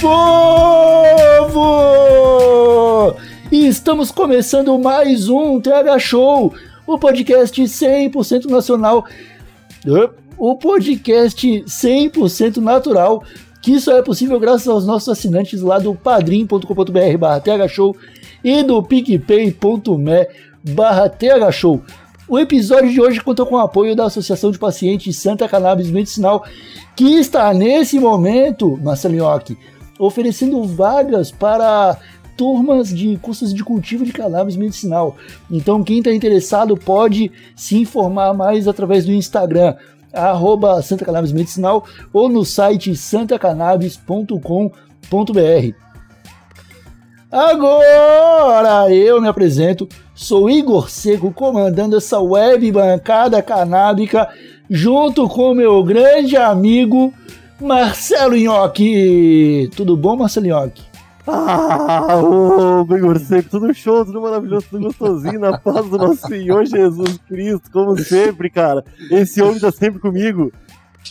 Povo! E estamos começando mais um TH Show, o podcast 100% nacional, o podcast 100% natural, que só é possível graças aos nossos assinantes lá do padrim.com.br barra thshow e do picpay.me barra thshow. O episódio de hoje conta com o apoio da Associação de Pacientes Santa Cannabis Medicinal, que está nesse momento, Marcelinhoque, oferecendo vagas para turmas de cursos de cultivo de cannabis medicinal. Então, quem está interessado pode se informar mais através do Instagram, arroba Santa Cannabis Medicinal, ou no site santacannabis.com.br. Agora eu me apresento, sou Igor Seco, comandando essa web bancada canábica, junto com meu grande amigo Marcelo Nhoque. Tudo bom, Marcelo Nhoque? Ah, ô, Igor Seco, tudo show, tudo maravilhoso, tudo gostosinho, na paz do nosso Senhor Jesus Cristo, como sempre, cara. Esse homem tá sempre comigo.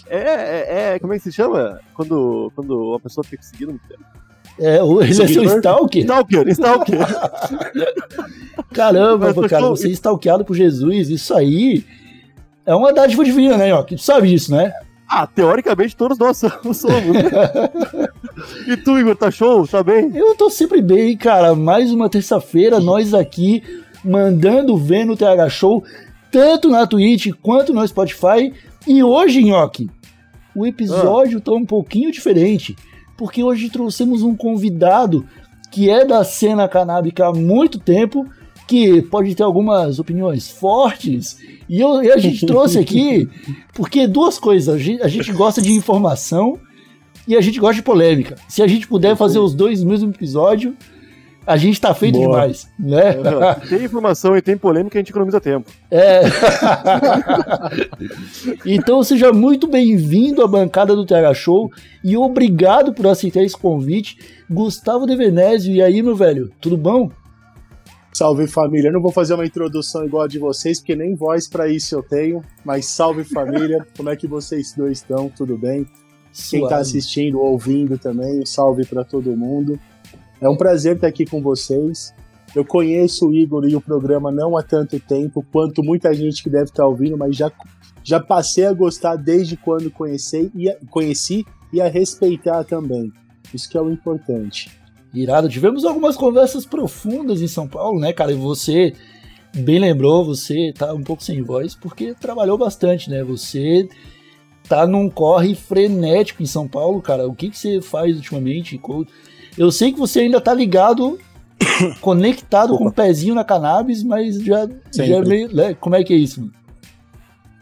É, é, é como é que se chama? Quando, quando uma pessoa fica seguindo muito tempo. É, o- ele é seu Seguidor? stalker? Stalker, Stalker. Caramba, cara, você é stalkeado por Jesus, isso aí é uma dádiva divina, né, Nhoque? Tu sabe disso, né? Ah, teoricamente todos nós somos. e tu, Igor, tá show? Tá bem? Eu tô sempre bem, cara. Mais uma terça-feira, nós aqui mandando ver no TH Show, tanto na Twitch quanto no Spotify. E hoje, Nhoque, o episódio tá um pouquinho diferente, porque hoje trouxemos um convidado que é da cena canábica há muito tempo, que pode ter algumas opiniões fortes, e, eu- e a gente trouxe aqui porque duas coisas, a gente, a gente gosta de informação e a gente gosta de polêmica. Se a gente puder fazer os dois no mesmo episódio, a gente tá feito Boa. demais, né? Tem informação e tem polêmica, a gente economiza tempo. É. então seja muito bem-vindo à bancada do TH Show e obrigado por aceitar esse convite. Gustavo De Venésio, e aí, meu velho, tudo bom? Salve família, eu não vou fazer uma introdução igual a de vocês, porque nem voz pra isso eu tenho, mas salve família, como é que vocês dois estão? Tudo bem? Quem tá Suave. assistindo, ouvindo também, um salve pra todo mundo. É um prazer estar aqui com vocês. Eu conheço o Igor e o programa não há tanto tempo quanto muita gente que deve estar ouvindo, mas já, já passei a gostar desde quando conheci e a, conheci e a respeitar também. Isso que é o importante. Irado. Tivemos algumas conversas profundas em São Paulo, né, cara? E você bem lembrou, você tá um pouco sem voz porque trabalhou bastante, né? Você tá num corre frenético em São Paulo, cara. O que, que você faz ultimamente? Eu sei que você ainda tá ligado, conectado com o pezinho na cannabis, mas já, já é meio. né? Como é que é isso? mano?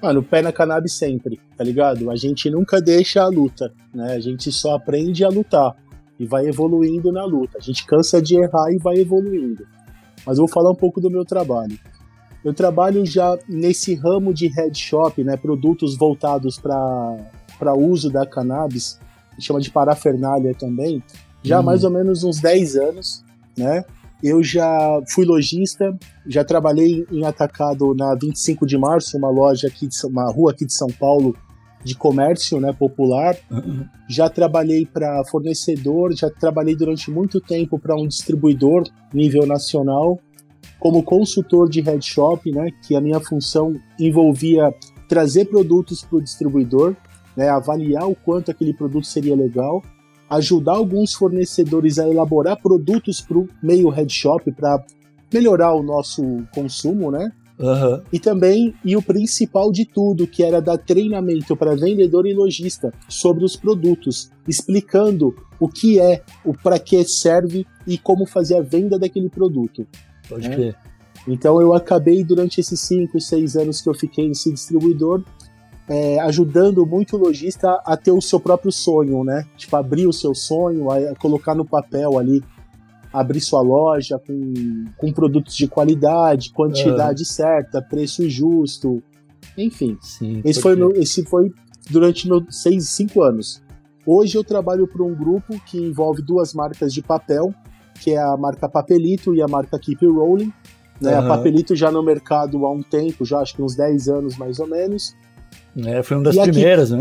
Mano, pé na cannabis sempre, tá ligado? A gente nunca deixa a luta, né? A gente só aprende a lutar e vai evoluindo na luta. A gente cansa de errar e vai evoluindo. Mas eu vou falar um pouco do meu trabalho. Eu trabalho já nesse ramo de head shop, né? Produtos voltados para uso da cannabis, chama de parafernália também, já há Hum. mais ou menos uns 10 anos, né? Eu já fui lojista, já trabalhei em atacado na 25 de março, uma loja aqui de uma rua aqui de São Paulo de comércio, né, popular. Já trabalhei para fornecedor, já trabalhei durante muito tempo para um distribuidor nível nacional, como consultor de head shop, né, que a minha função envolvia trazer produtos para o distribuidor, né, avaliar o quanto aquele produto seria legal, ajudar alguns fornecedores a elaborar produtos para o meio head shop para melhorar o nosso consumo, né? Aham. E também, e o principal de tudo, que era dar treinamento para vendedor e lojista sobre os produtos, explicando o que é, o para que serve e como fazer a venda daquele produto. Pode É. crer. Então eu acabei durante esses 5, 6 anos que eu fiquei nesse distribuidor, é, ajudando muito o lojista a ter o seu próprio sonho, né? Tipo, abrir o seu sonho, a, a colocar no papel ali, abrir sua loja com, com produtos de qualidade, quantidade certa, preço justo, enfim. Sim, Esse foi, meu, esse foi durante meus seis, cinco anos. Hoje eu trabalho para um grupo que envolve duas marcas de papel, que é a marca Papelito e a marca Keep Rolling. Né? Aham. A Papelito já no mercado há um tempo, já acho que uns 10 anos mais ou menos. É, foi uma das E primeiras, né?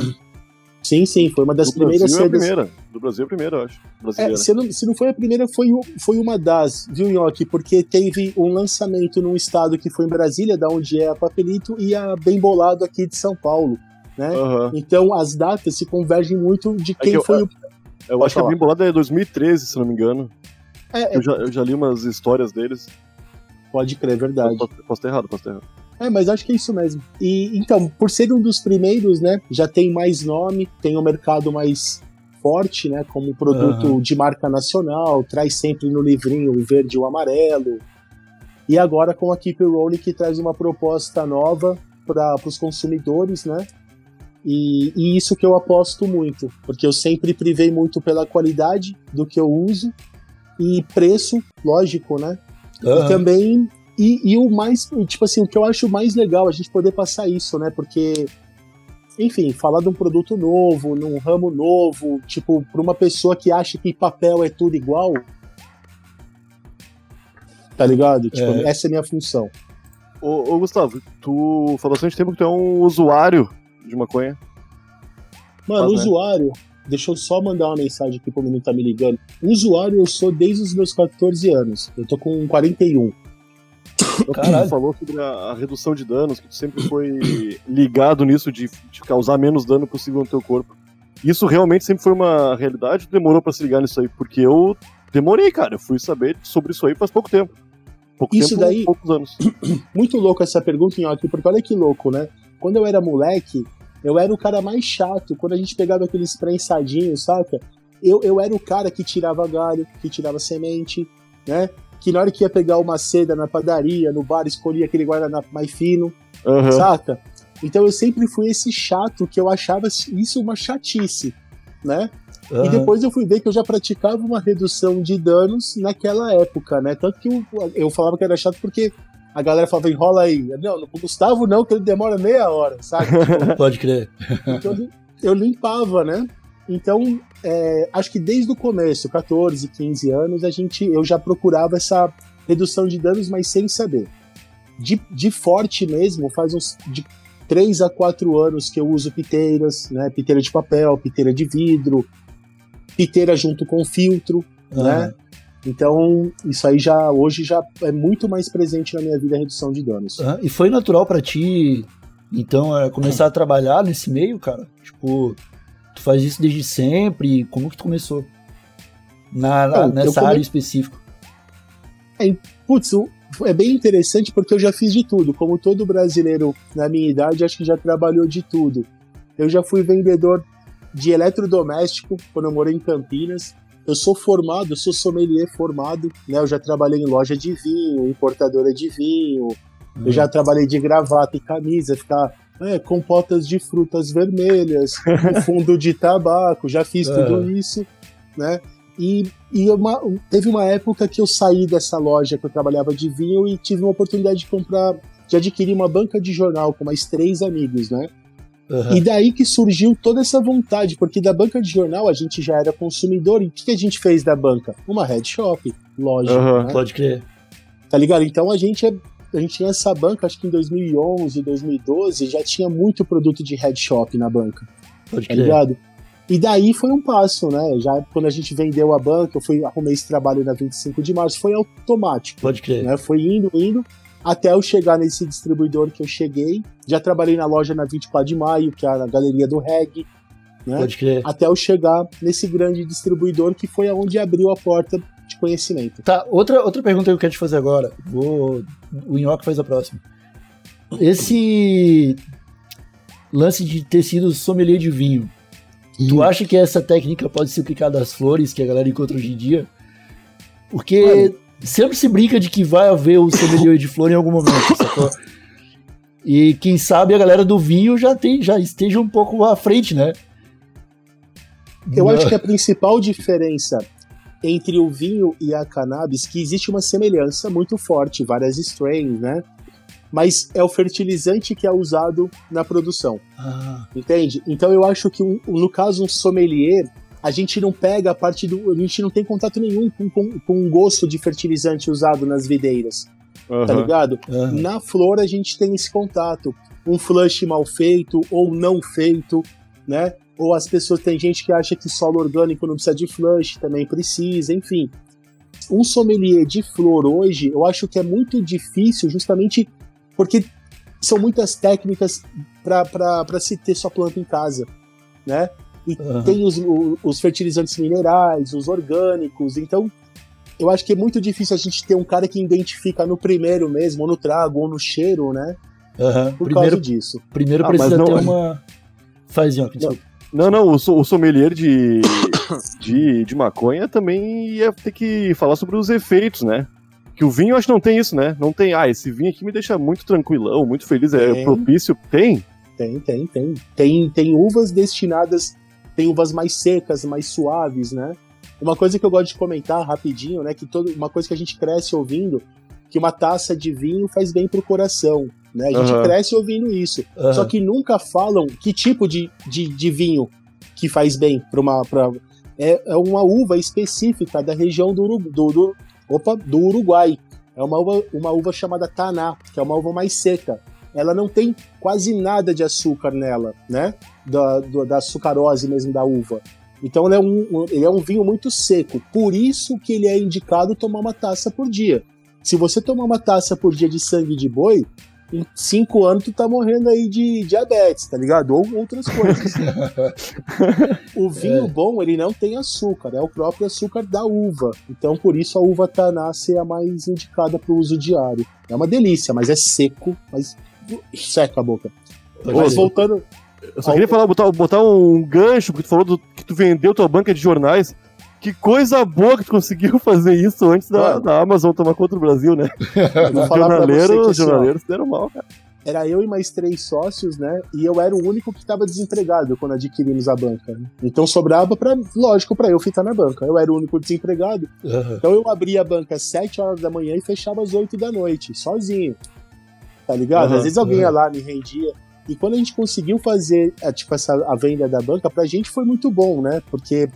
Sim, sim, foi uma das do primeiras Brasil é a primeira. Do Brasil é a primeira, eu acho. É, se, não, se não foi a primeira, foi, foi uma das, viu, Nhoque? Porque teve um lançamento num estado que foi em Brasília, da onde é a Papelito, e a Bem Bolado aqui de São Paulo. Né? Aham. Então as datas se convergem muito de quem que eu- foi o. Eu Pode acho que a falar. Bem Bolada é 2013, se não me engano. É, é, Eu já, eu já li umas histórias deles. pode crer, é verdade. Posso, posso estar errado, posso estar errado. É, mas acho que é isso mesmo. E então, por ser um dos primeiros, né, já tem mais nome, tem um mercado mais forte, né, como produto de marca nacional, traz sempre no livrinho o verde e o amarelo. E agora com a Keep Rolling que traz uma proposta nova para os consumidores, né? E, e isso que eu aposto muito, porque eu sempre privei muito pela qualidade do que eu uso e preço, lógico, né? E Aham. também. E, e o mais. Tipo assim, o que eu acho mais legal é a gente poder passar isso, né? Porque. Enfim, falar de um produto novo, num ramo novo, tipo, pra uma pessoa que acha que papel é tudo igual. Tá ligado? Tipo, É. essa é a minha função. Ô, ô, Gustavo, tu falou bastante tempo que tu é um usuário de maconha. Mano, né? usuário. Deixa eu só mandar uma mensagem aqui pro menino que tá me ligando. Usuário eu sou desde os meus 14 anos. Eu tô com 41. Caralho. Tu falou sobre a, a redução de danos, que tu sempre foi ligado nisso de, de causar menos dano possível no teu corpo. Isso realmente sempre foi uma realidade? Demorou pra se ligar nisso aí? Porque eu demorei, cara. Eu fui saber sobre isso aí faz pouco tempo. Pouco Isso tempo, daí- poucos anos. muito louco essa pergunta, Nhoque, porque olha que louco, né? Quando eu era moleque, eu era o cara mais chato. Quando a gente pegava aqueles prensadinhos, saca? Eu, eu era o cara que tirava galho, que tirava semente, né? Que na hora que ia pegar uma seda na padaria, no bar, escolhia aquele guardanapo mais fino, Aham. saca? Então eu sempre fui esse chato que eu achava isso uma chatice, né? E Aham. depois eu fui ver que eu já praticava uma redução de danos naquela época, né? Tanto que eu, eu falava que era chato porque a galera falava, enrola aí. Não, o Gustavo não, que ele demora meia hora, sabe? Pode crer. Então eu- eu limpava, né? Então, é, acho que desde o começo, 14, 15 anos, a gente, eu já procurava essa redução de danos, mas sem saber. De, de forte mesmo, faz uns de 3 a 4 anos que eu uso piteiras, né? Piteira de papel, piteira de vidro, piteira junto com filtro, Aham. né? Então, isso aí já hoje já é muito mais presente na minha vida a redução de danos. Aham. E foi natural pra ti, então, é, começar a trabalhar nesse meio, cara? Tipo, tu faz isso desde sempre? Como que tu começou? Na, na- Não, eu nessa come- área específica. Putz, o- é bem interessante porque eu já fiz de tudo. Como todo brasileiro na minha idade, acho que já trabalhou de tudo. Eu já fui vendedor de eletrodoméstico quando eu morei em Campinas. Eu sou formado, eu sou sommelier formado, né? Eu já trabalhei em loja de vinho, importadora de vinho. Eu já trabalhei de gravata e camisa, ficar é, compotas de frutas vermelhas, com fundo de tabaco, já fiz tudo isso, né? E, e uma- teve uma época que eu saí dessa loja que eu trabalhava de vinho e tive uma oportunidade de comprar, de adquirir uma banca de jornal com mais três amigos, né? Aham. E daí que surgiu toda essa vontade, porque da banca de jornal a gente já era consumidor, e o que, a gente fez da banca? Uma head shop, lógico, Aham. né? Pode crer. Tá ligado? Então a gente, é- a gente tinha essa banca, acho que em 2011, 2012, já tinha muito produto de head shop na banca, Pode tá crer. ligado? E daí foi um passo, né? Já quando a gente vendeu a banca, eu fui, arrumei esse trabalho na 25 de março, foi automático, Pode crer. né? Foi indo, indo, até eu chegar nesse distribuidor que eu cheguei. Já trabalhei na loja na 24 de maio, que é a galeria do reggae, né? Pode crer. Até eu chegar nesse grande distribuidor que foi aonde abriu a porta de conhecimento. Tá, outra, outra pergunta que eu quero te fazer agora. Vou. O Inhoque faz a próxima. Esse lance de ter sido sommelier de vinho. Tu acha que essa técnica pode ser aplicada às flores que a galera encontra hoje em dia? Porque Mano. sempre se brinca de que vai haver o sommelier de flor em algum momento, sacou? E quem sabe a galera do vinho já, tem, já esteja um pouco à frente, né? Eu acho que a principal diferença entre o vinho e a cannabis, que existe uma semelhança muito forte, várias strains, né? Mas é o fertilizante que é usado na produção. Ah, Entende? Então eu acho que um- no caso um sommelier, a gente não pega a parte do. A gente não tem contato nenhum com, com, com o gosto de fertilizante usado nas videiras, tá Aham. ligado? ah, Na flor a gente tem esse contato. Um flush mal feito ou não feito, né? Ou as pessoas, tem gente que acha que solo orgânico não precisa de flush, também precisa, enfim. Um sommelier de flor hoje, eu acho que é muito difícil, justamente porque são muitas técnicas para se ter sua planta em casa, né? E Aham. tem os, os fertilizantes minerais, os orgânicos, então eu acho que é muito difícil a gente ter um cara que identifica no primeiro mesmo, ou no trago, ou no cheiro, né? aham. Por Primeiro, causa disso. primeiro Ah, precisa ter não- uma. Faz, Ian, desculpa. Não, não, o, o sommelier de, de, de maconha também ia ter que falar sobre os efeitos, né? Que o vinho eu acho que não tem isso, né? Não tem, ah, esse vinho aqui me deixa muito tranquilão, muito feliz, é Tem. propício. Tem? Tem, tem, tem. Tem, tem uvas destinadas, tem uvas mais secas, mais suaves, né? Uma coisa que eu gosto de comentar rapidinho, né? Que todo, uma coisa que a gente cresce ouvindo, que uma taça de vinho faz bem pro coração, né? A gente Aham. cresce ouvindo isso. Aham. Só que nunca falam que tipo de, de, de vinho que faz bem para uma. Pra, é, é uma uva específica da região do, Uru- do, do, opa, do Uruguai. É uma uva, uma uva chamada Taná, que é uma uva mais seca. Ela não tem quase nada de açúcar nela, né? Da, do- da açucarose mesmo da uva. Então ele é, um, um- ele é um vinho muito seco. Por isso que ele é indicado tomar uma taça por dia. Se você tomar uma taça por dia de sangue de boi, em cinco anos tu tá morrendo aí de diabetes, tá ligado? Ou outras coisas. o vinho bom, ele não tem açúcar, é o próprio açúcar da uva. Então, por isso a uva Tanassi é a mais indicada para o uso diário. É uma delícia, mas é seco, mas seca a boca. Mas voltando, Eu só queria falar, botar, botar um gancho, porque tu falou do- que tu vendeu tua banca de jornais. Que coisa boa que tu conseguiu fazer isso antes da, da Amazon tomar conta do Brasil, né? Os pra jornaleiros, os assim, jornaleiros deram mal, cara. era eu e mais três sócios, né? E eu era o único que estava desempregado quando adquirimos a banca. né? Então sobrava para, lógico, para eu ficar na banca. Eu era o único desempregado. Aham. Então eu abria a banca às 7 horas da manhã e fechava às 8 da noite, sozinho. Tá ligado? Aham, Às vezes alguém ia lá, me rendia. E quando a gente conseguiu fazer a, tipo, essa, a venda da banca, pra gente foi muito bom, né? Porque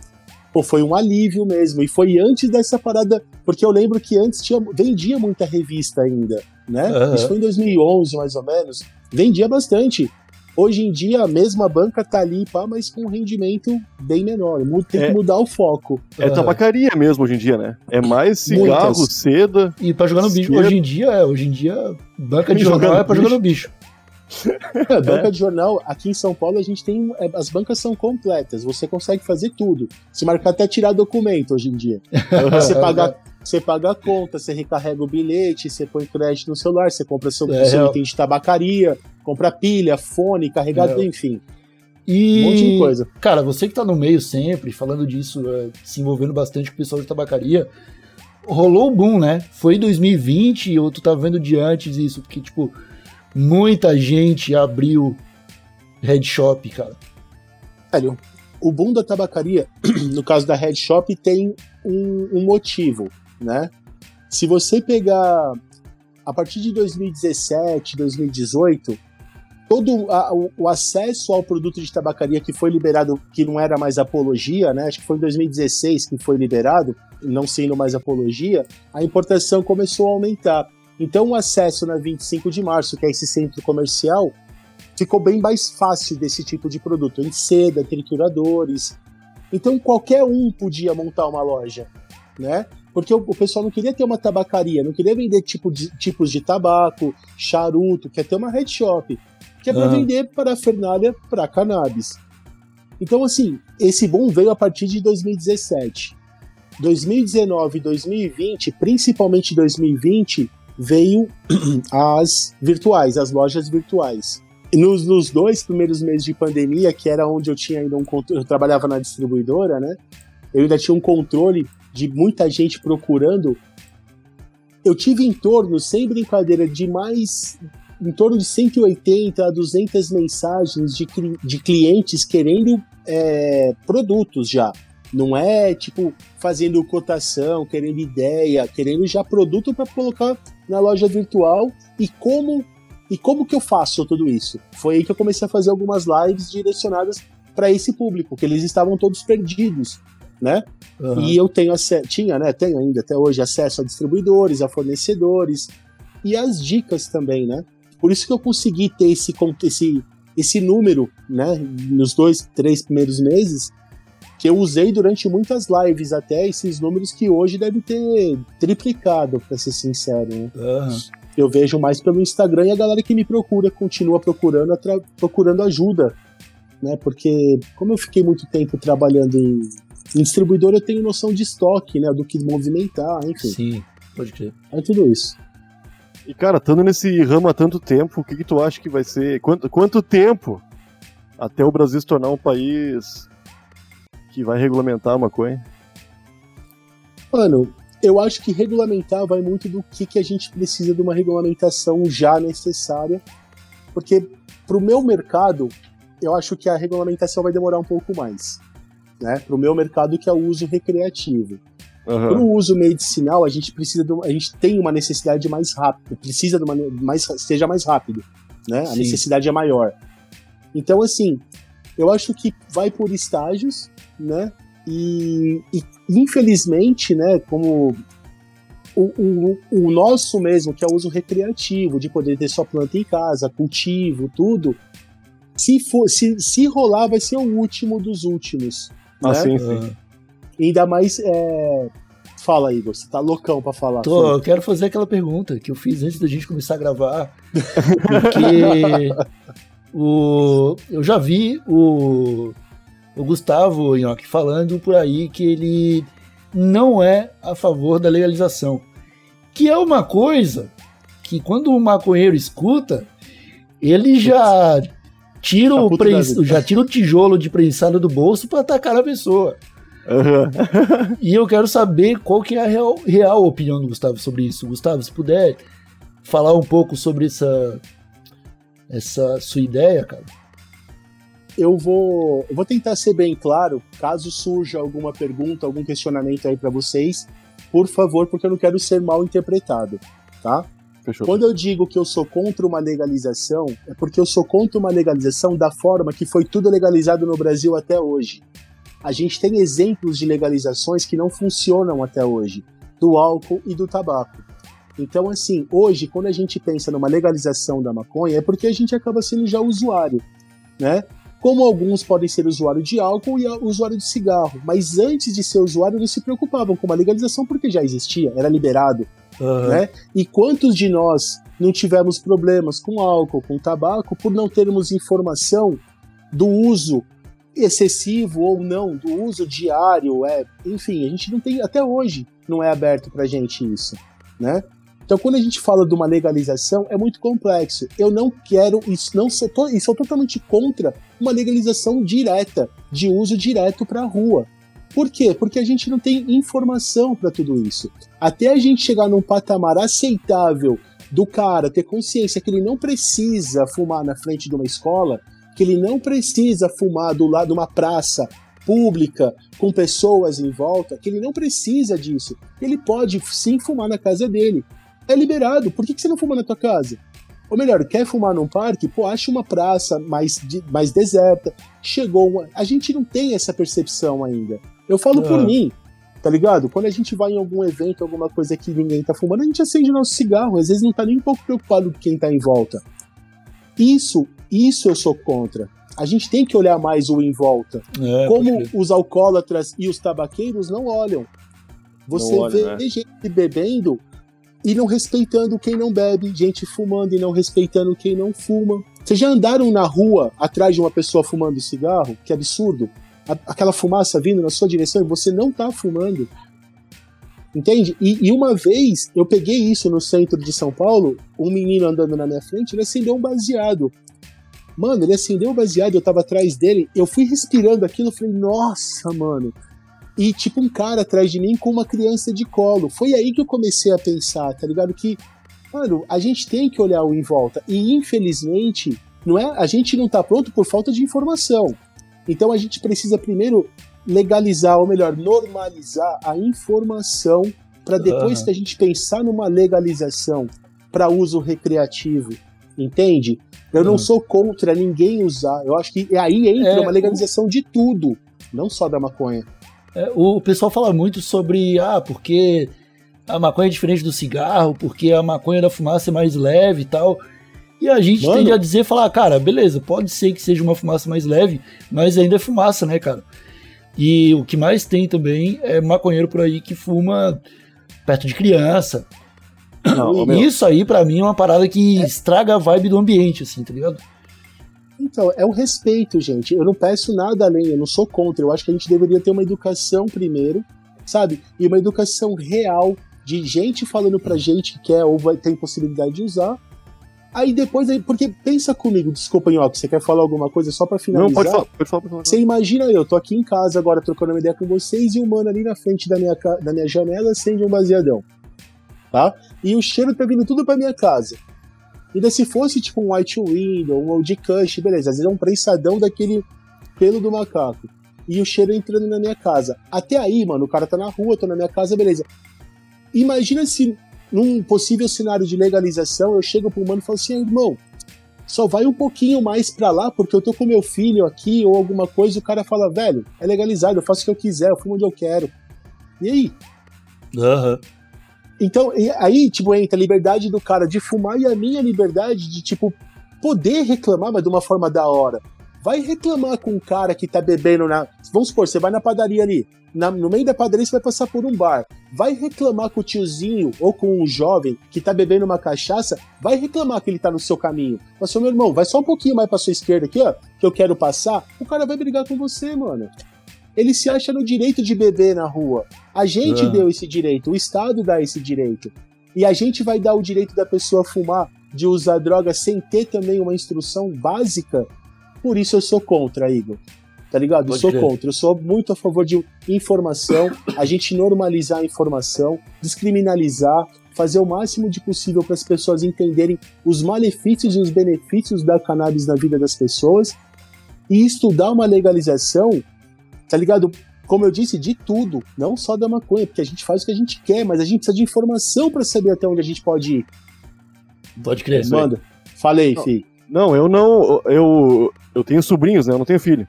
pô, foi um alívio mesmo. E foi antes dessa parada. Porque eu lembro que antes tinha, vendia muita revista ainda, né? Aham. Isso foi em 2011, mais ou menos. Vendia bastante. Hoje em dia a mesma banca tá ali, pá, mas com um rendimento bem menor. Tem É. que mudar o foco. É tabacaria mesmo hoje em dia, né? É mais cigarro, Muitas. seda. E pra jogar no bicho. Hoje em dia, é, hoje em dia, banca de Jogar jornal é pra jogar no bicho. É, banca de jornal, aqui em São Paulo a gente tem. é, As bancas são completas, você consegue fazer tudo. Se marcar até tirar documento hoje em dia. Você paga, você paga a conta, você recarrega o bilhete, você põe crédito no celular, você compra seu, É, seu real. item de tabacaria, compra pilha, fone, carregador, É. enfim. E, Um monte de coisa. cara, você que tá no meio sempre, falando disso, é, se envolvendo bastante com o pessoal de tabacaria, rolou o boom, né? Foi em 2020, ou tu tá vendo de antes isso, porque, tipo, muita gente abriu head shop, cara. Velho, o boom da tabacaria, no caso da Red Shop, tem um, um motivo, né? Se você pegar a partir de 2017, 2018, todo a- o, o acesso ao produto de tabacaria que foi liberado, que não era mais apologia, né? Acho que foi em 2016 que foi liberado, não sendo mais apologia, a importação começou a aumentar. Então o acesso na 25 de março, que é esse centro comercial, ficou bem mais fácil desse tipo de produto, em seda, trituradores. Então qualquer um podia montar uma loja, né? Porque o, o pessoal não queria ter uma tabacaria, não queria vender tipo de- tipos de tabaco, charuto, quer ter uma head shop, que é para vender parafernália para cannabis. Então assim, esse boom veio a partir de 2017. 2019 e 2020, principalmente 2020, veio as virtuais, as lojas virtuais. Nos, nos dois primeiros meses de pandemia, que era onde eu tinha ainda um eu trabalhava na distribuidora, né? Eu ainda tinha um controle de muita gente procurando. Eu tive em torno, sem brincadeira, de mais em torno de 180 a 200 mensagens de, de clientes querendo é, produtos já. Não é tipo fazendo cotação, querendo ideia, querendo já produto para colocar na loja virtual e como e como que eu faço tudo isso? Foi aí que eu comecei a fazer algumas lives direcionadas para esse público, que eles estavam todos perdidos, né? Uhum. E eu tenho tinha, né? Tenho ainda até hoje acesso a distribuidores, a fornecedores e as dicas também, né? Por isso que eu consegui ter esse esse esse número, né? Nos dois, três primeiros meses que eu usei durante muitas lives até esses números que hoje deve ter triplicado, para ser sincero. Né? Uhum. Eu vejo mais pelo Instagram e a galera que me procura continua procurando, procurando ajuda, né? Porque como eu fiquei muito tempo trabalhando em, em distribuidor, eu tenho noção de estoque, né? Do que movimentar, enfim. Sim, pode crer. É tudo isso. E cara, estando nesse ramo há tanto tempo, o que, que tu acha que vai ser? Quanto, quanto tempo até o Brasil se tornar um país que vai regulamentar a maconha? Mano, eu acho que regulamentar vai muito do que, que a gente precisa de uma regulamentação já necessária, porque para o meu mercado, eu acho que a regulamentação vai demorar um pouco mais. Né? Para o meu mercado, que é o uso recreativo. Uhum. Para o uso medicinal, a gente precisa de, a gente tem uma necessidade mais rápida, precisa de uma mais seja mais rápido, né? A necessidade é maior. Então, assim, eu acho que vai por estágios, né? E, e infelizmente, né, como o, o, o, nosso mesmo, que é o uso recreativo, de poder ter sua planta em casa, cultivo, tudo, se, for, se, se rolar, vai ser o último dos últimos. Ah, né? sim, sim. Ainda mais. É... Fala, Igor, você tá loucão pra falar. Tô, eu quero fazer aquela pergunta que eu fiz antes da gente começar a gravar. Porque o, eu já vi o o Gustavo Nhoque falando por aí que ele não é a favor da legalização. Que é uma coisa que quando o maconheiro escuta, ele já tira, tá o, prens... já tira o tijolo de prensado do bolso para atacar a pessoa. Uhum. e eu quero saber qual que é a real, real opinião do Gustavo sobre isso. Gustavo, se puder falar um pouco sobre essa, essa sua ideia, cara eu vou, eu vou tentar ser bem claro, caso surja alguma pergunta, algum questionamento aí para vocês, por favor, porque eu não quero ser mal interpretado, tá? Fechou. Quando eu digo que eu sou contra uma legalização, é porque eu sou contra uma legalização da forma que foi tudo legalizado no Brasil até hoje. A gente tem exemplos de legalizações que não funcionam até hoje, do álcool e do tabaco. Então, assim, hoje, quando a gente pensa numa legalização da maconha, é porque a gente acaba sendo já usuário, né? Como alguns podem ser usuário de álcool e usuário de cigarro. Mas antes de ser usuário, eles se preocupavam com uma legalização porque já existia, era liberado. Uhum. Né? E quantos de nós não tivemos problemas com álcool, com tabaco, por não termos informação do uso excessivo ou não, do uso diário, é, enfim, a gente não tem, até hoje não é aberto pra gente isso, né? Então, quando a gente fala de uma legalização, é muito complexo. Eu não quero, isso não sou, e sou totalmente contra uma legalização direta, de uso direto para a rua. Por quê? Porque a gente não tem informação para tudo isso. Até a gente chegar num patamar aceitável do cara ter consciência que ele não precisa fumar na frente de uma escola, que ele não precisa fumar do lado de uma praça pública com pessoas em volta, que ele não precisa disso. Ele pode sim fumar na casa dele é liberado. Por que, que você não fuma na tua casa? Ou melhor, quer fumar num parque? Pô, acha uma praça mais, de, mais deserta. Chegou uma... A gente não tem essa percepção ainda. Eu falo por mim, tá ligado? Quando a gente vai em algum evento, alguma coisa que ninguém tá fumando, a gente acende nosso cigarro. Às vezes não tá nem um pouco preocupado com quem tá em volta. Isso, isso eu sou contra. A gente tem que olhar mais o em volta. É, Como porque... os alcoólatras e os tabaqueiros não olham. Você não olha, vê né? gente bebendo e não respeitando quem não bebe, gente fumando e não respeitando quem não fuma. Vocês já andaram na rua atrás de uma pessoa fumando cigarro? Que absurdo. Aquela fumaça vindo na sua direção e você não tá fumando. Entende? E, e, uma vez eu peguei isso no centro de São Paulo, um menino andando na minha frente, ele acendeu um baseado. Mano, ele acendeu o baseado, eu tava atrás dele, eu fui respirando aquilo, falei, nossa, mano, e tipo um cara atrás de mim com uma criança de colo. Foi aí que eu comecei a pensar, tá ligado? Que mano, a gente tem que olhar o em volta. E infelizmente, não é, a gente não tá pronto por falta de informação. Então a gente precisa primeiro legalizar, ou melhor, normalizar a informação para depois Aham. que a gente pensar numa legalização para uso recreativo, entende? Eu não Uhum. sou contra ninguém usar. Eu acho que aí entra É, uma legalização de tudo, não só da maconha. É, o pessoal fala muito sobre, ah, porque a maconha é diferente do cigarro, porque a maconha da fumaça é mais leve e tal. E a gente Mano. tende a dizer, falar, cara, beleza, pode ser que seja uma fumaça mais leve, mas ainda é fumaça, né, cara? E o que mais tem também é maconheiro por aí que fuma perto de criança. Não, E isso aí, pra mim, é uma parada que estraga a vibe do ambiente, assim, tá ligado? Então, é o respeito, gente. Eu não peço nada além, eu não sou contra. Eu acho que a gente deveria ter uma educação primeiro, sabe? E uma educação real de gente falando pra gente que quer ou vai, tem possibilidade de usar. Aí depois, aí, porque pensa comigo, desculpa, Nhoque, você quer falar alguma coisa só pra finalizar? não, pode falar, pode falar, pode falar. Você imagina eu, tô aqui em casa agora trocando uma ideia com vocês e um mano ali na frente da minha, da minha janela acende um baseadão. Tá? E o cheiro tá vindo tudo pra minha casa. Ainda se fosse tipo um White Window, um Old Kush, beleza, às vezes é um prensadão daquele pelo do macaco. E o cheiro entrando na minha casa. Até aí, mano, o cara tá na rua, tô na minha casa, beleza. Imagina se num possível cenário de legalização eu chego pro mano e falo assim, "Ah, irmão, só vai um pouquinho mais pra lá, porque eu tô com meu filho aqui ou alguma coisa, e o cara fala, velho, é legalizado, eu faço o que eu quiser, eu fumo onde eu quero. E aí? Aham. Então, aí, tipo, entra a liberdade do cara de fumar e a minha liberdade de, tipo, poder reclamar, mas de uma forma da hora. Vai reclamar com um cara que tá bebendo na. Vamos supor, você vai na padaria ali. na- no meio da padaria você vai passar por um bar. Vai reclamar com o tiozinho ou com um jovem que tá bebendo uma cachaça. Vai reclamar que ele tá no seu caminho. Mas, seu meu irmão, vai só um pouquinho mais pra sua esquerda aqui, ó. Que eu quero passar. O cara vai brigar com você, mano. Ele se acha no direito de beber na rua. A gente Ah. deu esse direito, o Estado dá esse direito. E a gente vai dar o direito da pessoa fumar, de usar droga sem ter também uma instrução básica. Por isso eu sou contra, Igor. Tá ligado? Eu Pode sou crer. contra. Eu sou muito a favor de informação, a gente normalizar a informação, descriminalizar, fazer o máximo de possível para as pessoas entenderem os malefícios e os benefícios da cannabis na vida das pessoas e estudar uma legalização, tá ligado? Como eu disse, de tudo, não só da maconha, porque a gente faz o que a gente quer, mas a gente precisa de informação para saber até onde a gente pode ir. Pode crer. Manda. Falei, Não. fi. Não, eu não. Eu, eu tenho sobrinhos, né? Eu não tenho filho.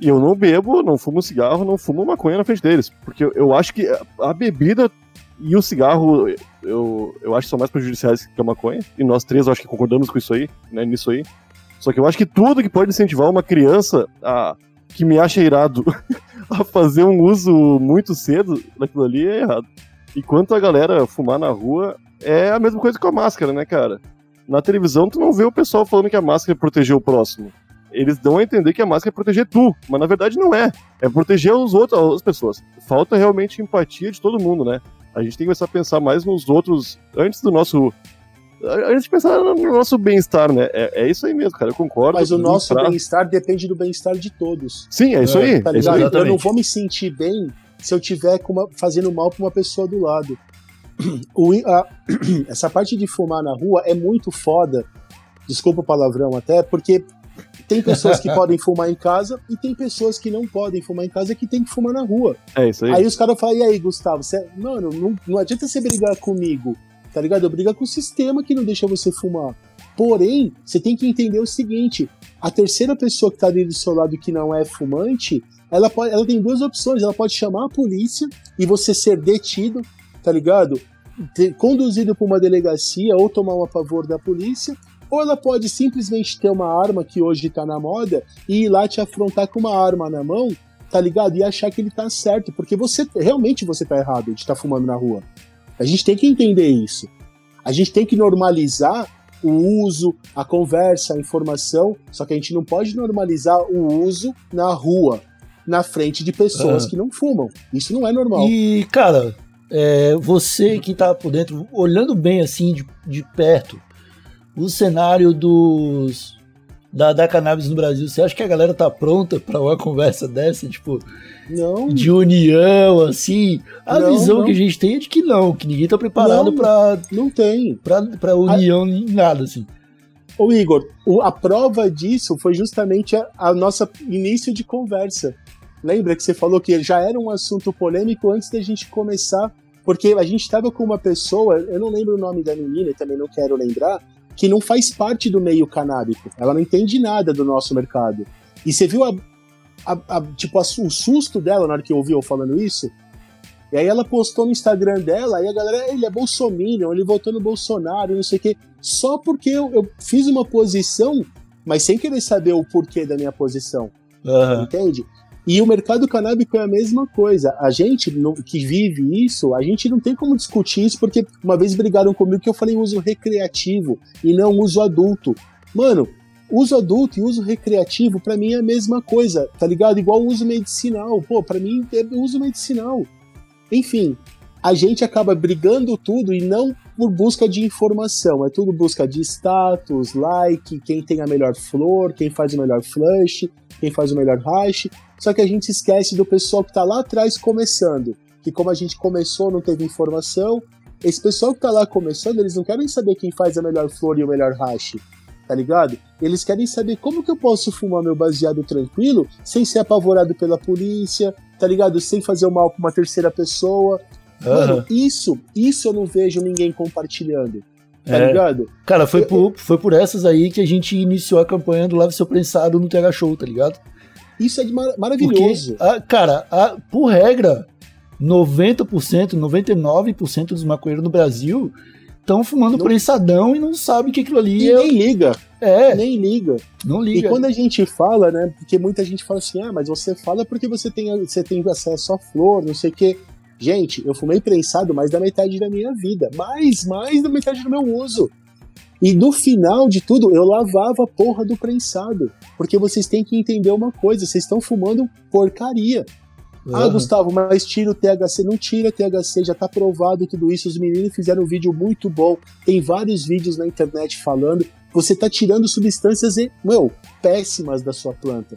E eu não bebo, não fumo cigarro, não fumo maconha na frente deles. Porque eu, eu acho que a bebida e o cigarro, eu, eu acho que são mais prejudiciais que a maconha. E nós três, eu acho que concordamos com isso aí, né? Nisso aí. Só que eu acho que tudo que pode incentivar uma criança a, que me acha irado a fazer um uso muito cedo daquilo ali é errado. E quanto a galera fumar na rua, é a mesma coisa com a máscara, né, cara? Na televisão, tu não vê o pessoal falando que a máscara é proteger o próximo. Eles dão a entender que a máscara é proteger tu, mas na verdade não é. É proteger os outros, as pessoas. Falta realmente empatia de todo mundo, né? A gente tem que começar a pensar mais nos outros antes do nosso. Antes de pensar no nosso bem-estar, né? É, é isso aí mesmo, cara. Eu concordo. Mas o nosso bem-estar depende do bem-estar de todos. Sim, é isso É, aí. Tá é isso aí. Eu não vou me sentir bem se eu tiver uma- fazendo mal pra uma pessoa do lado. O a- essa parte de fumar na rua é muito foda. Desculpa o palavrão até, porque tem pessoas que podem fumar em casa e tem pessoas que não podem fumar em casa que tem que fumar na rua. É isso aí. Aí os caras falam, e aí, Gustavo, você- mano, não, não adianta você brigar comigo, tá ligado? Eu brigar com o sistema que não deixa você fumar. Porém, você tem que entender o seguinte: a terceira pessoa que tá ali do seu lado que não é fumante, ela, pode, ela tem duas opções. Ela pode chamar a polícia e você ser detido, tá ligado? Conduzido para uma delegacia ou tomar um a favor da polícia. Ou ela pode simplesmente ter uma arma que hoje tá na moda e ir lá te afrontar com uma arma na mão tá ligado? E achar que ele tá certo, porque você realmente você tá errado de estar fumando na rua. A gente tem que entender isso. A gente tem que normalizar o uso, a conversa, a informação, só que a gente não pode normalizar o uso na rua, na frente de pessoas Ah. que não fumam. Isso não é normal. E, cara, é, você que tá por dentro, olhando bem assim de, de perto, o cenário dos da, da cannabis no Brasil. Você acha que a galera tá pronta pra uma conversa dessa, tipo, Não, de união, assim? A Não, visão não. que a gente tem é de que não, que ninguém tá preparado pra, não tem. pra, pra união em nada, assim. Ô Igor, a prova disso foi justamente a, a nossa início de conversa. Lembra que você falou que já era um assunto polêmico antes da gente começar? Porque a gente estava com uma pessoa, eu não lembro o nome da menina e também não quero lembrar, que não faz parte do meio canábico. Ela não entende nada do nosso mercado. E você viu a, a- a- tipo, a o susto dela na hora que ouviu eu falando isso? E aí ela postou no Instagram dela, aí a galera, ele é bolsominion, ele votou no Bolsonaro, não sei o quê. Só porque eu, eu fiz uma posição, mas sem querer saber o porquê da minha posição, Aham. entende? E o mercado canábico é a mesma coisa. A gente que vive isso, a gente não tem como discutir isso, porque uma vez brigaram comigo que eu falei uso recreativo e não uso adulto. Mano, uso adulto e uso recreativo, pra mim é a mesma coisa, tá ligado? Igual uso medicinal. Pô, pra mim é uso medicinal. Enfim, a gente acaba brigando tudo e não por busca de informação, é tudo busca de status, like, quem tem a melhor flor, quem faz o melhor flush, quem faz o melhor hash. Só que a gente esquece do pessoal que tá lá atrás começando, que como a gente começou não teve informação. Esse pessoal que tá lá começando, eles não querem saber quem faz a melhor flor e o melhor hash, tá ligado? Eles querem saber como que eu posso fumar meu baseado tranquilo, sem ser apavorado pela polícia, tá ligado? Sem fazer o mal pra uma terceira pessoa. Mano, isso, isso eu não vejo ninguém compartilhando. Tá É. ligado? Cara, foi por, foi por essas aí que a gente iniciou a campanha do Lave Seu Prensado no TH Show, tá ligado? Isso é mar- Porque, maravilhoso. a- cara, a- por regra, 90%, 99% dos maconheiros no Brasil estão fumando Não- prensadão e não sabem que aquilo ali E é. nem liga, É, nem liga. não E liga. quando a gente fala, né? Porque muita gente fala assim, ah, mas você fala porque você tem, você tem acesso à flor, não sei o quê. Gente, eu fumei prensado mais da metade da minha vida. Mais, mais da metade do meu uso. E no final de tudo, eu lavava a porra do prensado. Porque vocês têm que entender uma coisa, vocês estão fumando porcaria. Ah, Aham. Gustavo, mas tira o THC. Não tira THC, já tá provado tudo isso. Os meninos fizeram um vídeo muito bom. Tem vários vídeos na internet falando. Você tá tirando substâncias, meu, péssimas da sua planta.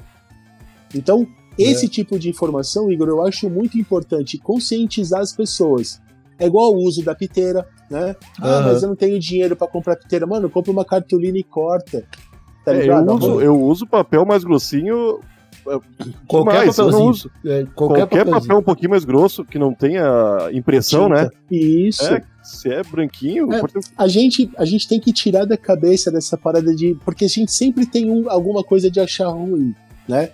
Então, esse tipo de informação, Igor, eu acho muito importante conscientizar as pessoas. É igual o uso da piteira, né? Ah, mas eu não tenho dinheiro pra comprar piteira. Mano, compra uma cartolina e corta. Tá É, eu, ligado? uso, eu uso papel mais grossinho. Qualquer demais, eu não papelzinho. uso. É, qualquer, Qualquer, papelzinho. papel um pouquinho mais grosso, que não tenha impressão, Tinta. né? Isso. É, se é branquinho, É. pode a gente, a gente tem que tirar da cabeça dessa parada de. Porque a gente sempre tem um- alguma coisa de achar ruim, né?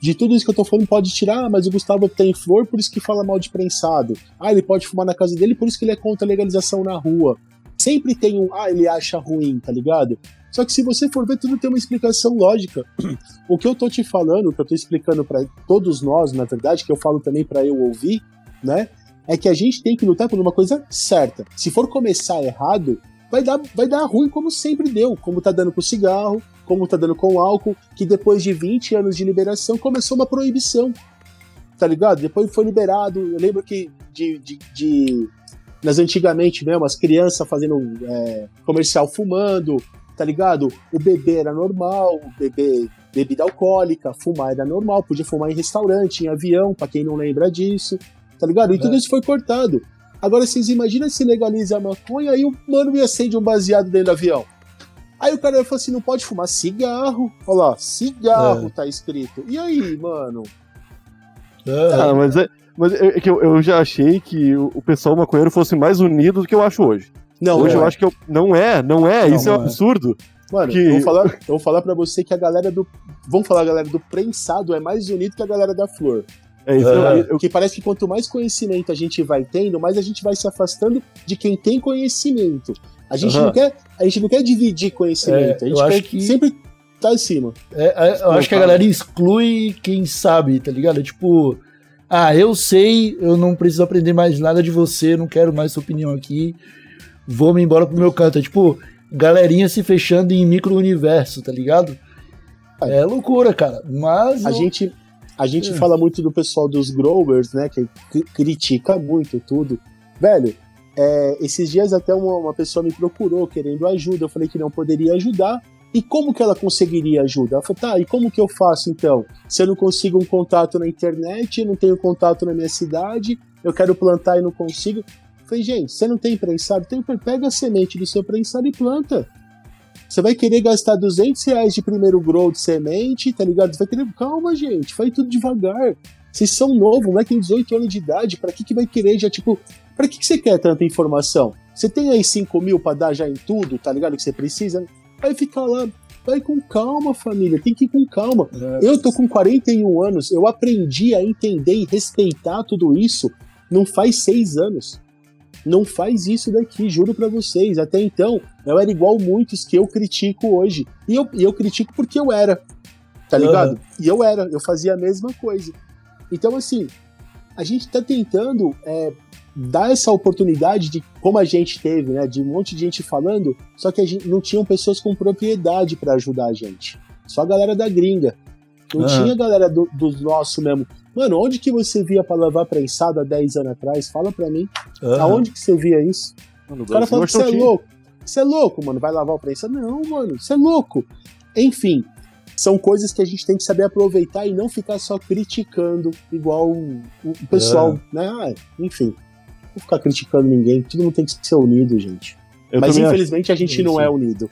De tudo isso que eu tô falando, pode tirar, ah, mas o Gustavo tem flor, por isso que fala mal de prensado. Ah, ele pode fumar na casa dele, por isso que ele é contra a legalização na rua. Sempre tem um, ah, ele acha ruim, tá ligado? Só que se você for ver, tudo tem uma explicação lógica. O que eu tô te falando, o que eu tô explicando pra todos nós, na verdade, que eu falo também pra eu ouvir, né? É que a gente tem que lutar por uma coisa certa. Se for começar errado, vai dar, vai dar ruim como sempre deu, como tá dando com cigarro, como tá dando com álcool, que depois de 20 anos de liberação começou uma proibição. Tá ligado? Depois foi liberado. Eu lembro que de. de, de- nas antigamente mesmo, as crianças fazendo é, comercial fumando, tá ligado? O bebê era normal, o bebê bebida alcoólica, fumar era normal, podia fumar em restaurante, em avião, pra quem não lembra disso, tá ligado? E tudo É. isso foi cortado. Agora, vocês imaginam se legaliza a maconha e o mano me acende um baseado dentro do avião. Aí o cara fala assim: não pode fumar cigarro. Olha lá, cigarro É. tá escrito. E aí, mano? Aham. Ah, mas é, mas é que eu, eu já achei que o, o pessoal maconheiro fosse mais unido do que eu acho hoje. Não, hoje é. eu acho que eu, não é, não é, Não, isso é um é. absurdo. Mano, que- eu, vou falar, eu vou falar pra você que a galera do. Vamos falar, a galera do prensado é mais unido que a galera da flor. É isso, eu- eu- Porque parece que quanto mais conhecimento a gente vai tendo, mais a gente vai se afastando de quem tem conhecimento. A gente, Aham. não, quer, a gente não quer dividir conhecimento, É, a eu gente acho quer que- sempre tá acima. É, é, eu acho que a galera exclui quem sabe, tá ligado? É tipo, ah, eu sei, eu não preciso aprender mais nada de você, não quero mais sua opinião aqui, vou me embora pro meu canto. É tipo, galerinha se fechando em micro-universo, tá ligado? É loucura, cara. Mas. A eu- gente, a gente É. fala muito do pessoal dos growers, né? Que cri- critica muito tudo. Velho, é, esses dias até uma, uma pessoa me procurou querendo ajuda. Eu falei que não poderia ajudar, E como que ela conseguiria ajuda? Ela falou, tá, e como que eu faço então? Se eu não consigo um contato na internet, eu não tenho contato na minha cidade, eu quero plantar e não consigo. Eu falei, gente, você não tem prensado? Tem, pega a semente do seu prensado e planta. Você vai querer gastar 200 reais de primeiro grow de semente, tá ligado? Você vai querer. Calma, gente, faz tudo devagar. Vocês são novos, moleque tem 18 anos de idade, pra que, que vai querer já, tipo. Pra que, que você quer tanta informação? Você tem aí 5 mil pra dar já em tudo, tá ligado? Que você precisa? Vai ficar lá. Vai com calma, família. Tem que ir com calma. É. Eu tô com 41 anos, eu aprendi a entender e respeitar tudo isso não faz seis anos. Não faz isso daqui, juro pra vocês. Até então, eu era igual muitos que eu critico hoje. E eu, eu critico porque eu era. Tá ligado? Aham. E eu era, eu fazia a mesma coisa. Então, assim, a gente tá tentando é, dar essa oportunidade de, como a gente teve, né? De um monte de gente falando, só que a gente não tinham pessoas com propriedade pra ajudar a gente. Só a galera da gringa. Não Aham. tinha a galera do, dos nossos mesmo. Mano, onde que você via pra lavar prensado há 10 anos atrás? Fala pra mim. Aham. Aonde que você via isso? Mano, O cara falou que você é louco. Você é louco, mano. Vai lavar o prensado? Não, mano. Você é louco. Enfim, são coisas que a gente tem que saber aproveitar e não ficar só criticando igual o, o pessoal, né? Ah, enfim. Não ficar criticando ninguém. Todo mundo tem que ser unido, gente. Eu Mas infelizmente a gente não é unido.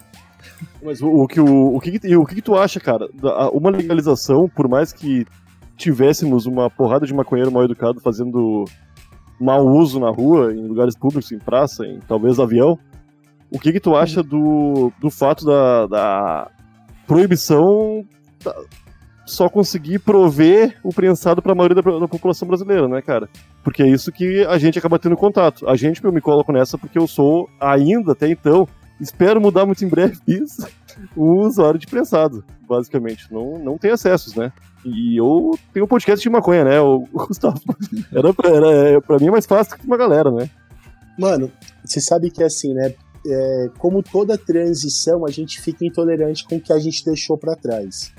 Mas o, o que, o, o, que, o que, que tu acha, cara? Uma legalização, por mais que tivéssemos uma porrada de maconheiro mal educado fazendo mau uso na rua, em lugares públicos, em praça, em talvez avião, o que, que tu acha do, do fato da, da proibição da- só conseguir prover o prensado para a maioria da, da população brasileira, né, cara? Porque é isso que a gente acaba tendo contato. A gente, eu me coloco nessa porque eu sou, ainda até então, espero mudar muito em breve isso, um usuário de prensado, basicamente. Não, não tem acessos, né? E eu tenho um podcast de maconha, né, o, o Gustavo? Era pra, era, pra mim é mais fácil que uma galera, né? Mano, você sabe que assim, né? é, como toda transição, a gente fica intolerante com o que a gente deixou pra trás.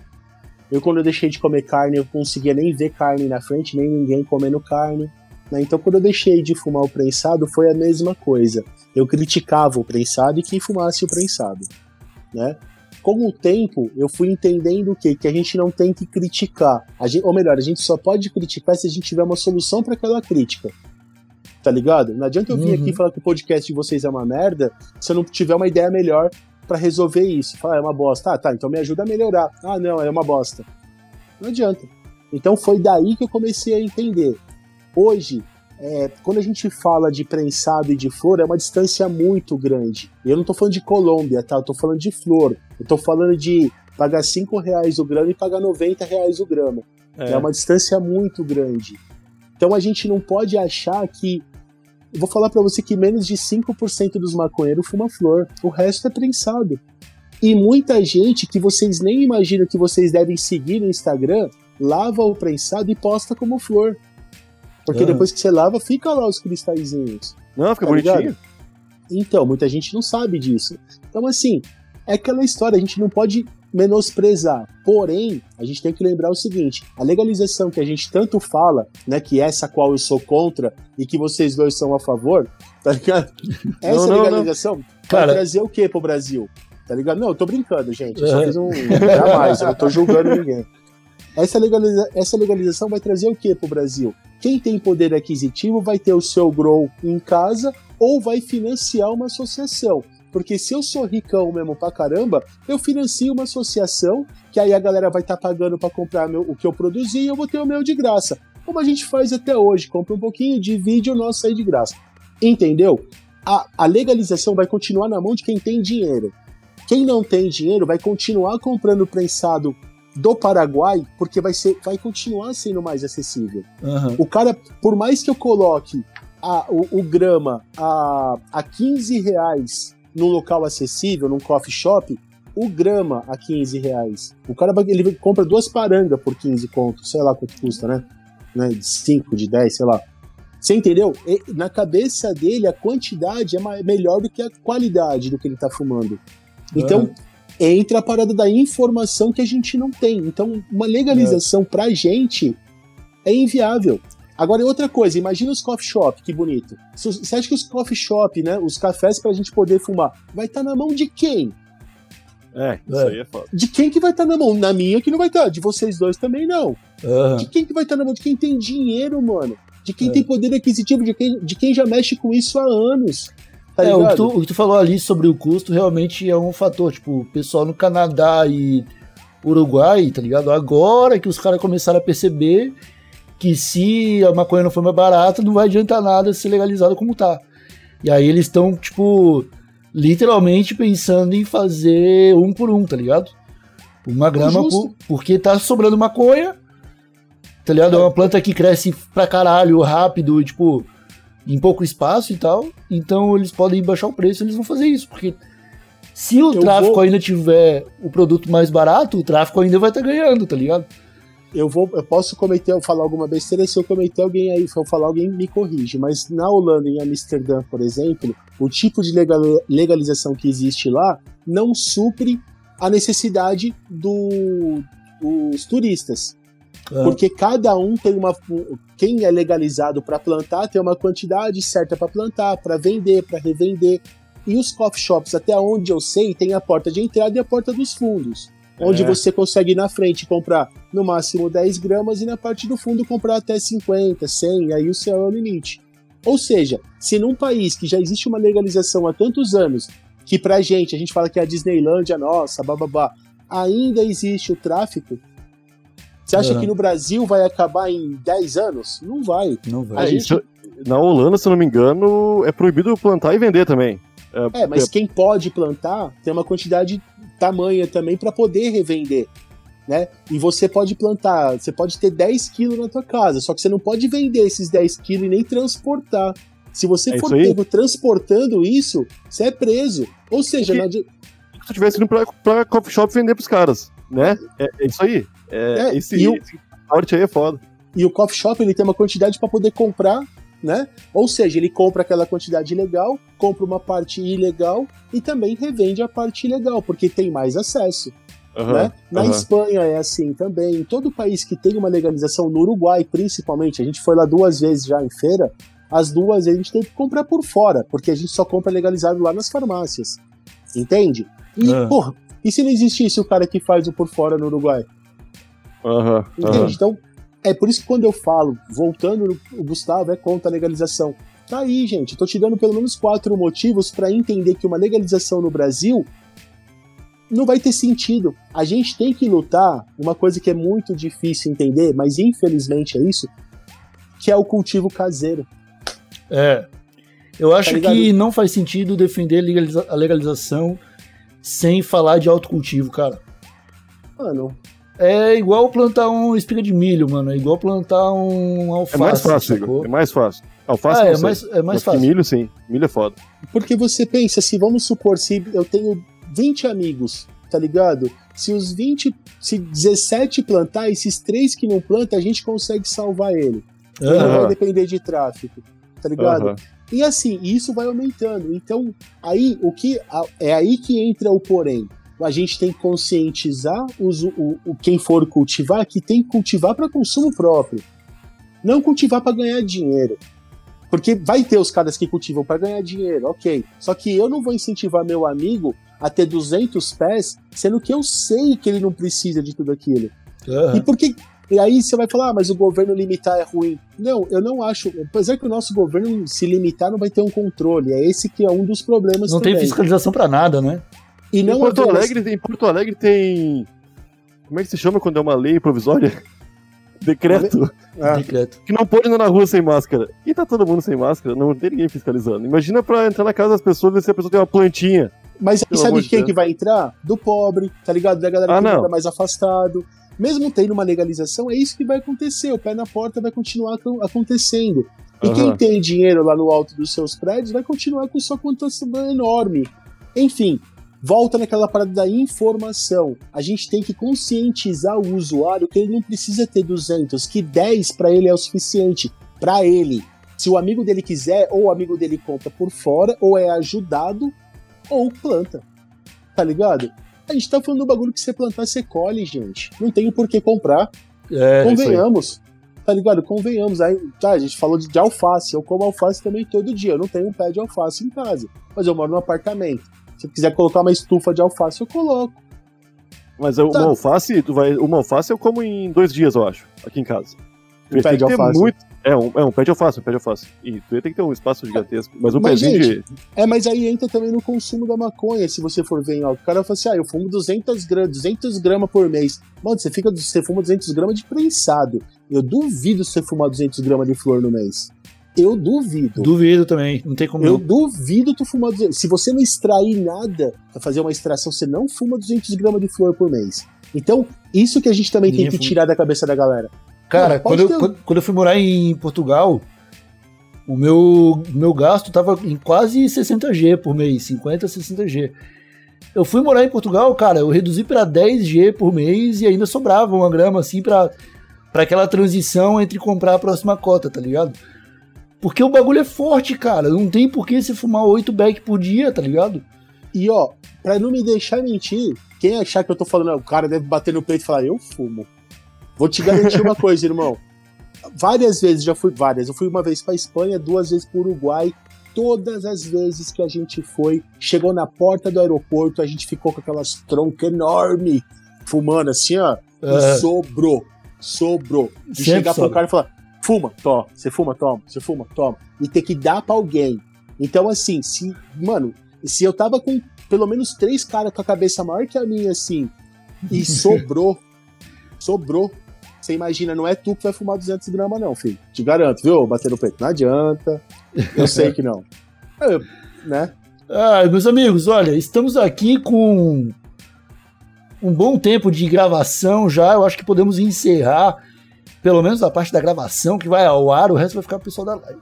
Eu, quando eu deixei de comer carne, eu conseguia nem ver carne na frente, nem ninguém comendo carne. né? Então, quando eu deixei de fumar o prensado, foi a mesma coisa. Eu criticava o prensado e quem fumasse o prensado, né? Com o tempo, eu fui entendendo o quê? Que a gente não tem que criticar. Gente, ou melhor, a gente só pode criticar se a gente tiver uma solução para aquela crítica. Tá ligado? Não adianta eu vir Uhum. aqui falar que o podcast de vocês é uma merda se eu não tiver uma ideia melhor pra resolver isso. Falar, ah, é uma bosta. Ah, tá, então me ajuda a melhorar. Ah, não, é uma bosta. Não adianta. Então foi daí que eu comecei a entender. Hoje, é, quando a gente fala de prensado e de flor, é uma distância muito grande. Eu não tô falando de Colômbia, tá? Eu tô falando de flor. Eu tô falando de pagar 5 reais o grama e pagar 90 reais o grama. É. uma distância muito grande. Então a gente não pode achar que. Eu vou falar pra você que menos de 5% dos maconheiros fuma flor. O resto é prensado. E muita gente que vocês nem imaginam que vocês devem seguir no Instagram lava o prensado e posta como flor. Porque Ah. depois que você lava, fica lá os cristalzinhos. Não, fica Tá bonitinho. ligado? Então, muita gente não sabe disso. Então, assim, é aquela história, a gente não pode menosprezar. Porém, a gente tem que lembrar o seguinte: a legalização que a gente tanto fala, né, que é essa qual eu sou contra e que vocês dois são a favor, tá ligado? Essa não, não. legalização Cara- vai trazer o que pro Brasil? Tá ligado? Não, eu tô brincando, gente. Eu só fiz um. Jamais, eu não tô julgando ninguém. Essa, legaliza... essa legalização vai trazer o que pro Brasil? Quem tem poder aquisitivo vai ter o seu grow em casa ou vai financiar uma associação. Porque se eu sou ricão mesmo pra caramba, eu financio uma associação que aí a galera vai estar pagando pra comprar meu- o que eu produzi e eu vou ter o meu de graça. Como a gente faz até hoje, compra um pouquinho, divide o nosso aí de graça. Entendeu? A, a legalização vai continuar na mão de quem tem dinheiro. Quem não tem dinheiro vai continuar comprando prensado do Paraguai, porque vai, ser, vai continuar sendo mais acessível. Aham. O cara, por mais que eu coloque a- o, o grama a, a 15 reais num local acessível, num coffee shop, o grama a 15 reais. O cara ele compra duas parangas por 15 contos, sei lá quanto custa, né? né? De 5, de 10, sei lá. Você entendeu? E- na cabeça dele, a quantidade é melhor do que a qualidade do que ele tá fumando. Então, entra a parada da informação que a gente não tem. Então, uma legalização pra gente é inviável. Agora, e outra coisa, imagina os coffee shop, que bonito. Se- Você acha que os coffee shop, né, os cafés pra gente poder fumar, vai estar na mão de quem? É, isso É. aí é foda. De quem que vai estar na mão? Na minha que não vai estar. De vocês dois também não. Aham. De quem que vai estar na mão? De quem tem dinheiro, mano. De quem É. tem poder aquisitivo, de quem, de quem já mexe com isso há anos. Tá é, o que, tu, o que tu falou ali sobre o custo realmente é um fator. Tipo, o pessoal no Canadá e Uruguai, tá ligado? Agora que os caras começaram a perceber que se a maconha não for mais barata, não vai adiantar nada ser legalizado como tá. E aí eles estão, tipo, literalmente pensando em fazer um por um, tá ligado? Uma grama Justo. por, porque tá sobrando maconha, tá ligado? É uma planta que cresce pra caralho rápido e, tipo, em pouco espaço e tal. Então eles podem baixar o preço, eles vão fazer isso, porque se o Eu tráfico vou- ainda tiver o produto mais barato, o tráfico ainda vai estar ganhando, tá ligado? eu vou, eu posso cometer, falar alguma besteira, se eu cometer alguém aí, se eu falar alguém me corrige, mas na Holanda, em Amsterdã, por exemplo, o tipo de legal- legalização que existe lá não supre a necessidade do- dos turistas. Ah. Porque cada um tem uma. Quem é legalizado para plantar tem uma quantidade certa para plantar, para vender, para revender. E os coffee shops, até onde eu sei, tem a porta de entrada e a porta dos fundos. Onde É. você consegue ir na frente comprar no máximo 10 gramas e na parte do fundo comprar até 50, 100, aí o céu é o limite. Ou seja, se num país que já existe uma legalização há tantos anos, que pra gente, a gente fala que é a Disneylândia nossa, bababá, ainda existe o tráfico, você acha Uhum. que no Brasil vai acabar em 10 anos? Não vai. Não vai. É, gente- isso- na Holanda, se eu não me engano, é proibido plantar e vender também. É, mas quem pode plantar tem uma quantidade tamanha também para poder revender, né? E você pode plantar, você pode ter 10 quilos na tua casa, só que você não pode vender esses 10 quilos e nem transportar. Se você É for pego transportando isso, você é preso. Ou seja, Porque- não adi- Se tu tivesse indo pra, pra coffee shop vender pros caras, né? É, é isso aí. É, É, esse, e o- esse aí é foda. e o coffee shop ele tem uma quantidade para poder comprar, né? Ou seja, ele compra aquela quantidade legal, compra uma parte ilegal e também revende a parte ilegal, porque tem mais acesso. Aham, né? Na aham. Espanha é assim também. Em todo país que tem uma legalização, no Uruguai principalmente, a gente foi lá duas vezes já em feira, as duas a gente teve que comprar por fora, porque a gente só compra legalizado lá nas farmácias. Entende? E, É. porra, e se não existisse o cara que faz o por fora no Uruguai? Aham, Entende? aham. Então, é por isso que quando eu falo, voltando, no- o Gustavo é contra a legalização. Tá aí, gente. Eu tô te dando pelo menos quatro motivos para entender que uma legalização no Brasil não vai ter sentido. A gente tem que lutar, uma coisa que é muito difícil entender, mas infelizmente é isso, que é o cultivo caseiro. É. Eu acho Tá que não faz sentido defender legaliza- a legalização sem falar de autocultivo, cara. Mano, É igual plantar uma espiga de milho, mano. É igual plantar um alface. É mais fácil, sacou? Igor. É mais fácil. Alface Ah, é mais, é mais Mas fácil. milho, sim. Milho é foda. Porque você pensa, se vamos supor, se eu tenho 20 amigos, tá ligado? Se os 20, se 17 plantar, esses três que não plantam, a gente consegue salvar ele. Ele não vai depender de tráfico, tá ligado? Aham. E assim, isso vai aumentando. Então, aí o que é aí que entra o porém. A gente tem que conscientizar os, o, o quem for cultivar que tem que cultivar para consumo próprio. Não cultivar para ganhar dinheiro. Porque vai ter os caras que cultivam para ganhar dinheiro, ok. Só que eu não vou incentivar meu amigo a ter 200 pés, sendo que eu sei que ele não precisa de tudo aquilo. Aham. E por que. E aí você vai falar, ah, mas o governo limitar é ruim. Não, eu não acho. Apesar que o nosso governo se limitar não vai ter um controle. É esse que é um dos problemas Não tem também. fiscalização pra nada, né? E não em, Porto Alegre, em Porto Alegre tem. Como é que se chama quando é uma lei provisória? Decreto. Ah. Decreto. Que não pode andar na rua sem máscara. E tá todo mundo sem máscara, não tem ninguém fiscalizando. Imagina pra entrar na casa das pessoas e ver se a pessoa tem uma plantinha. Mas aí sabe de quem Deus. que vai entrar? Do pobre, tá ligado? Da galera Ah, que não. mora mais afastado. Mesmo tendo uma legalização, é isso que vai acontecer. O pé na porta vai continuar acon- acontecendo. E quem Aham. tem dinheiro lá no alto dos seus prédios vai continuar com sua conta enorme. Enfim, volta naquela parada da informação. A gente tem que conscientizar o usuário que ele não precisa ter 200, que 10 para ele é o suficiente. Para ele. Se o amigo dele quiser, ou o amigo dele compra por fora, ou é ajudado, ou planta. Tá ligado? A gente tá falando do bagulho que você plantar, você colhe, gente. Não tem por que comprar. É, Convenhamos. Tá ligado? Convenhamos. Aí, tá, a gente falou de, de alface. Eu como alface também todo dia. Eu não tenho um pé de alface em casa. Mas eu moro num apartamento. Se eu quiser colocar uma estufa de alface, eu coloco. Mas uma Tá. alface, tu vai, uma alface eu como em dois dias, eu acho, aqui em casa. Um pé de alface. muito. É um, é um pé de alface, um pé de alface. E tu ia ter que ter um espaço gigantesco. Mas um Mas, pezinho gente, de. É, mas aí entra também no consumo da maconha, se você for ver em algo. O cara fala assim, ah, eu fumo 200 gramas, 200 gramas por mês. Mano, você, fica, você fuma 200 gramas de prensado. Eu duvido você fumar 200 gramas de flor no mês. Eu duvido. Duvido também, não tem como Eu não. duvido tu fumar 200. Se você não extrair nada pra fazer uma extração, você não fuma 200 gramas de flor por mês. Então, isso que a gente também Ninguém tem que fuma. tirar da cabeça da galera. Cara, Não, quando eu, quando, quando eu fui morar em Portugal, o meu, meu gasto tava em quase 60G por mês, 50, 60G. Eu fui morar em Portugal, cara, eu reduzi para 10G por mês e ainda sobrava uma grama assim pra, pra aquela transição entre comprar a próxima cota, tá ligado? Porque o bagulho é forte, cara. Não tem por que você fumar 8 back por dia, tá ligado? E ó, pra não me deixar mentir, quem achar que eu tô falando, "Ah, o cara deve bater no peito e falar, eu fumo. Vou te garantir uma coisa, irmão. Várias vezes, já fui várias. Eu fui uma vez pra Espanha, duas vezes pro Uruguai. Todas as vezes que a gente foi, chegou na porta do aeroporto, a gente ficou com aquelas troncas enormes, fumando assim, ó. E É. sobrou. Sobrou. De Sempre chegar pro sobra. cara e falar: fuma, toma. Você fuma, toma. Você fuma, toma. E ter que dar pra alguém. Então, assim, se. Mano, se eu tava com pelo menos três caras com a cabeça maior que a minha, assim, e sobrou. sobrou. Você imagina, não é tu que vai fumar 200 gramas, não, filho. Te garanto, viu? Bater no peito. Não adianta. Eu sei que não. Né? Ah, meus amigos, olha, estamos aqui com um bom tempo de gravação já. Eu acho que podemos encerrar, pelo menos a parte da gravação que vai ao ar, o resto vai ficar pro pessoal da live.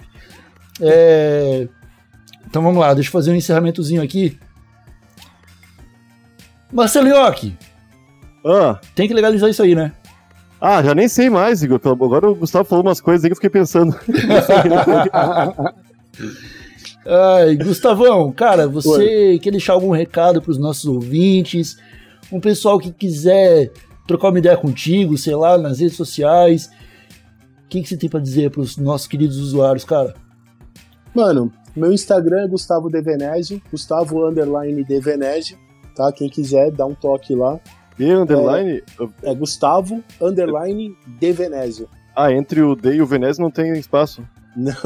É, Então vamos lá, deixa eu fazer um encerramentozinho aqui. Marcelo Iocchi, Ah, tem que legalizar isso aí, né? Ah, já nem sei mais, Igor. Agora o Gustavo falou umas coisas aí que eu fiquei pensando. Ai, Gustavão, cara, você quer deixar algum recado para os nossos ouvintes? Um pessoal que quiser trocar uma ideia contigo, sei lá, nas redes sociais. O que, que você tem para dizer para os nossos queridos usuários, cara? Mano, meu Instagram é Gustavo De Venésio, Gustavo Underline De Venésio, tá? Quem quiser, dá um toque lá. E underline. É Gustavo Underline De Venésio. Ah, entre o D e o Venésio não tem espaço. Não.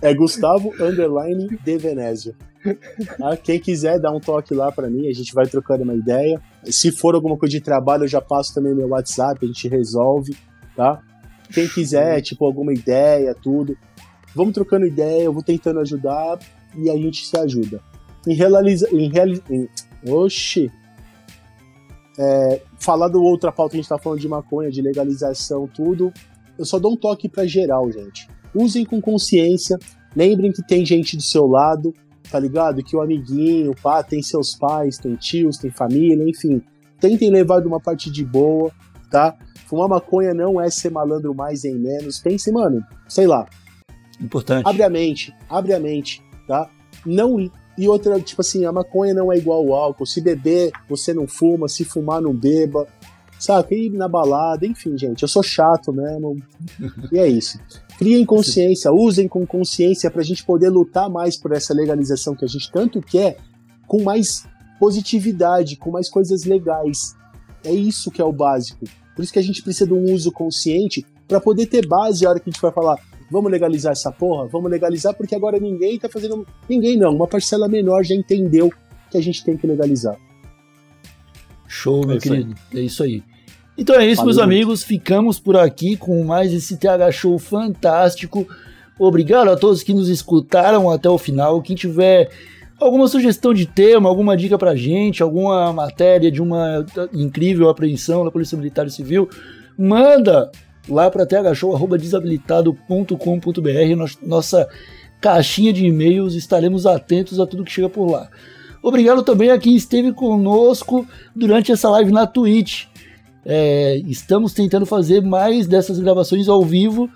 é Gustavo Underline De Venésio. Tá? Quem quiser, dá um toque lá pra mim, a gente vai trocando uma ideia. Se for alguma coisa de trabalho, eu já passo também meu WhatsApp, a gente resolve, tá? Quem quiser, tipo, alguma ideia, tudo. Vamos trocando ideia, eu vou tentando ajudar e a gente se ajuda. Em realiza... Em reali... em... Oxi! É, falar do outra pauta que a gente tá falando de maconha, de legalização, tudo. Eu só dou um toque pra geral, gente. Usem com consciência. Lembrem que tem gente do seu lado, tá ligado? Que o amiguinho, pá, tem seus pais, tem tios, tem família, enfim. Tentem levar de uma parte de boa, tá? Fumar maconha não é ser malandro mais nem menos. Pense, mano, sei lá, Importante. abre a mente, abre a mente, tá? Não e outra, tipo assim, a maconha não é igual ao álcool. Se beber, você não fuma, se fumar, não beba. Saca? Ir na balada, enfim, gente. Eu sou chato mesmo. E é isso. Criem consciência, usem com consciência pra gente poder lutar mais por essa legalização que a gente tanto quer, com mais positividade, com mais coisas legais. É isso que é o básico. Por isso que a gente precisa de um uso consciente pra poder ter base a hora que a gente vai falar, vamos legalizar essa porra? Vamos legalizar porque agora ninguém tá fazendo. Ninguém não, uma parcela menor já entendeu que a gente tem que legalizar. Show, meu É isso aí. querido. É isso aí. Então é isso, Valeu, meus amigos. Ficamos por aqui com mais esse TH Show fantástico. Obrigado a todos que nos escutaram até o final. Quem tiver alguma sugestão de tema, alguma dica pra gente, alguma matéria de uma incrível apreensão da Polícia Militar e Civil, manda lá para thshow.desabilitado.com.br, nos- nossa caixinha de e-mails, estaremos atentos a tudo que chega por lá. Obrigado também a quem esteve conosco durante essa live na Twitch. É, estamos tentando fazer mais dessas gravações ao vivo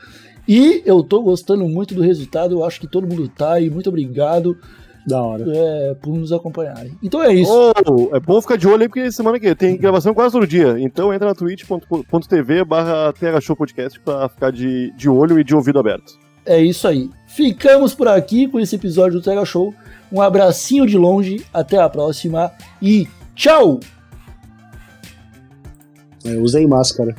e eu tô gostando muito do resultado. Eu acho que todo mundo tá e muito obrigado Da hora. é, por nos acompanharem. Então é isso. Oh, é bom ficar de olho aí, porque semana que vem tem gravação quase todo dia. Então entra na twitch.tv barra thshowpodcast pra ficar de, de olho e de ouvido aberto. É isso aí. Ficamos por aqui com esse episódio do Tega Show. Um abracinho de longe, até a próxima e tchau! Eu usei máscara.